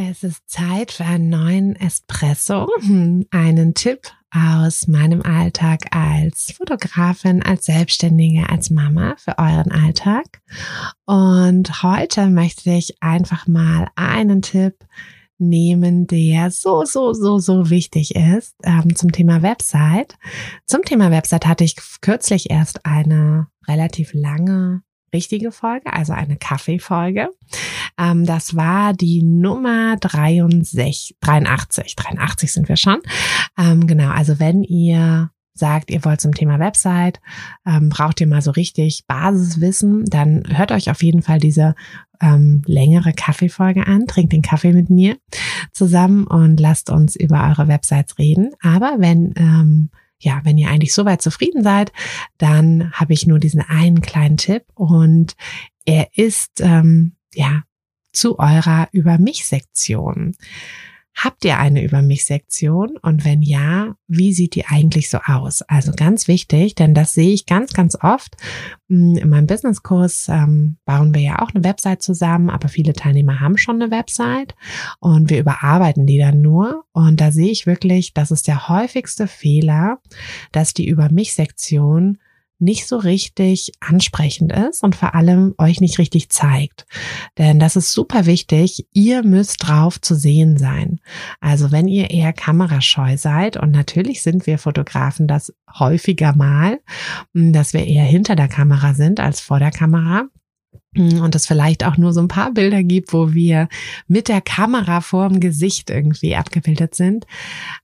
Es ist Zeit für einen neuen Espresso, einen Tipp aus meinem Alltag als Fotografin, als Selbstständige, als Mama für euren Alltag. Und heute möchte ich einfach mal einen Tipp nehmen, der so, so, so, so wichtig ist ähm, zum Thema Website. Zum Thema Website hatte ich kürzlich erst eine relativ lange richtige Folge, also eine Kaffeefolge. Ähm, das war die Nummer 63, 83. 83 sind wir schon. Ähm, genau, also wenn ihr sagt, ihr wollt zum Thema Website, ähm, braucht ihr mal so richtig Basiswissen, dann hört euch auf jeden Fall diese ähm, längere Kaffeefolge an, trinkt den Kaffee mit mir zusammen und lasst uns über eure Websites reden. Aber wenn ähm, ja, wenn ihr eigentlich soweit zufrieden seid, dann habe ich nur diesen einen kleinen Tipp und er ist ähm, ja zu eurer Über mich Sektion. Habt ihr eine Über mich Sektion? Und wenn ja, wie sieht die eigentlich so aus? Also ganz wichtig, denn das sehe ich ganz, ganz oft. Hm, in meinem Businesskurs ähm, bauen wir ja auch eine Website zusammen, aber viele Teilnehmer haben schon eine Website und wir überarbeiten die dann nur. Und da sehe ich wirklich, das ist der häufigste Fehler, dass die Über mich Sektion nicht so richtig ansprechend ist und vor allem euch nicht richtig zeigt. Denn das ist super wichtig. Ihr müsst drauf zu sehen sein. Also wenn ihr eher kamerascheu seid und natürlich sind wir Fotografen das häufiger mal, dass wir eher hinter der Kamera sind als vor der Kamera, und es vielleicht auch nur so ein paar Bilder gibt, wo wir mit der Kamera vorm Gesicht irgendwie abgebildet sind,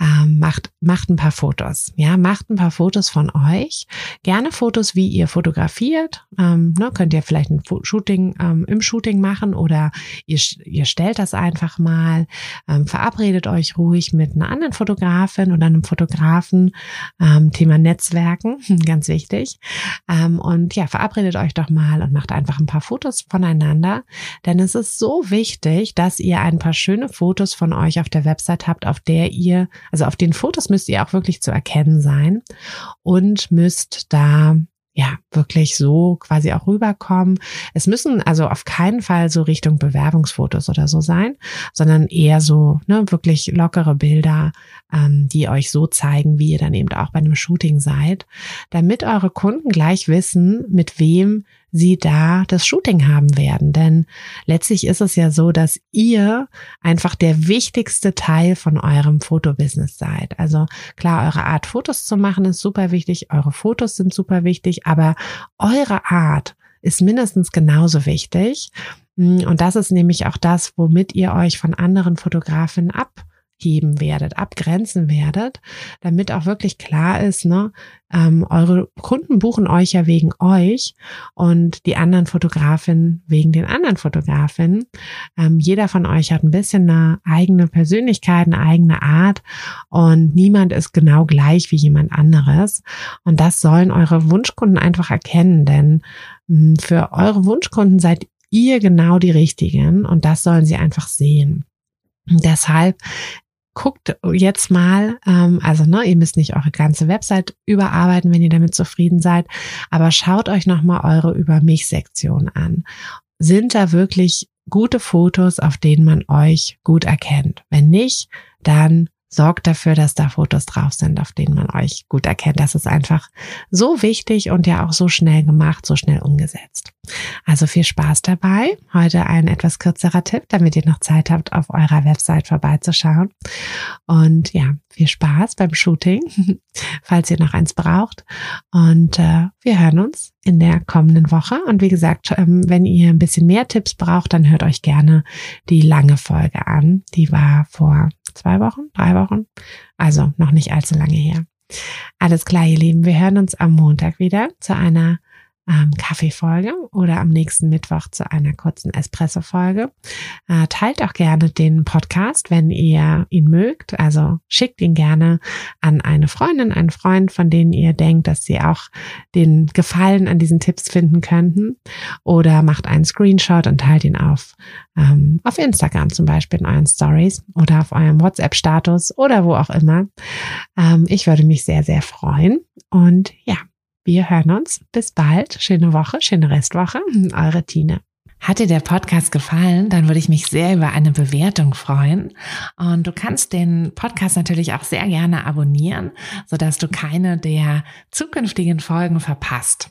ähm, macht, macht ein paar Fotos. Ja, macht ein paar Fotos von euch. Gerne Fotos, wie ihr fotografiert. Ähm, ne, könnt ihr vielleicht ein Shooting ähm, im Shooting machen oder ihr, ihr stellt das einfach mal. Ähm, verabredet euch ruhig mit einer anderen Fotografin oder einem Fotografen. Ähm, Thema Netzwerken, ganz wichtig. Ähm, und ja, verabredet euch doch mal und macht einfach ein paar Fotos voneinander, denn es ist so wichtig, dass ihr ein paar schöne Fotos von euch auf der Website habt, auf der ihr, also auf den Fotos müsst ihr auch wirklich zu erkennen sein und müsst da ja, wirklich so quasi auch rüberkommen. Es müssen also auf keinen Fall so Richtung Bewerbungsfotos oder so sein, sondern eher so ne, wirklich lockere Bilder, ähm, die euch so zeigen, wie ihr dann eben auch bei einem Shooting seid, damit eure Kunden gleich wissen, mit wem sie da das Shooting haben werden. Denn letztlich ist es ja so, dass ihr einfach der wichtigste Teil von eurem Fotobusiness seid. Also klar, eure Art Fotos zu machen ist super wichtig, eure Fotos sind super wichtig, aber eure Art ist mindestens genauso wichtig. Und das ist nämlich auch das, womit ihr euch von anderen Fotografen ab heben werdet, abgrenzen werdet, damit auch wirklich klar ist, ne, ähm, eure Kunden buchen euch ja wegen euch und die anderen Fotografinnen wegen den anderen Fotografinnen. Ähm, jeder von euch hat ein bisschen eine eigene Persönlichkeit, eine eigene Art und niemand ist genau gleich wie jemand anderes. Und das sollen eure Wunschkunden einfach erkennen, denn mh, hm, für eure Wunschkunden seid ihr genau die richtigen und das sollen sie einfach sehen. Deshalb guckt jetzt mal, ähm, also ne, ihr müsst nicht eure ganze Website überarbeiten, wenn ihr damit zufrieden seid, aber schaut euch nochmal eure Über mich-Sektion an. Sind da wirklich gute Fotos, auf denen man euch gut erkennt? Wenn nicht, dann sorgt dafür, dass da Fotos drauf sind, auf denen man euch gut erkennt. Das ist einfach so wichtig und ja auch so schnell gemacht, so schnell umgesetzt. Also viel Spaß dabei. Heute ein etwas kürzerer Tipp, damit ihr noch Zeit habt, auf eurer Website vorbeizuschauen. Und ja, viel Spaß beim Shooting, falls ihr noch eins braucht. Und äh, wir hören uns in der kommenden Woche. Und wie gesagt, ähm, wenn ihr ein bisschen mehr Tipps braucht, dann hört euch gerne die lange Folge an. Die war vor zwei Wochen, drei Wochen. Also noch nicht allzu lange her. Alles klar, ihr Lieben. Wir hören uns am Montag wieder zu einer ähm, Kaffeefolge oder am nächsten Mittwoch zu einer kurzen Espresso-Folge. Äh, teilt auch gerne den Podcast, wenn ihr ihn mögt. Also schickt ihn gerne an eine Freundin, einen Freund, von denen ihr denkt, dass sie auch den Gefallen an diesen Tipps finden könnten. Oder macht einen Screenshot und teilt ihn auf, ähm, auf Instagram zum Beispiel in euren Stories oder auf eurem WhatsApp-Status oder wo auch immer. Ähm, ich würde mich sehr, sehr freuen. Und ja, wir hören uns. Bis bald. Schöne Woche, schöne Restwoche. Eure Tine. Hat dir der Podcast gefallen, dann würde ich mich sehr über eine Bewertung freuen. Und du kannst den Podcast natürlich auch sehr gerne abonnieren, sodass du keine der zukünftigen Folgen verpasst.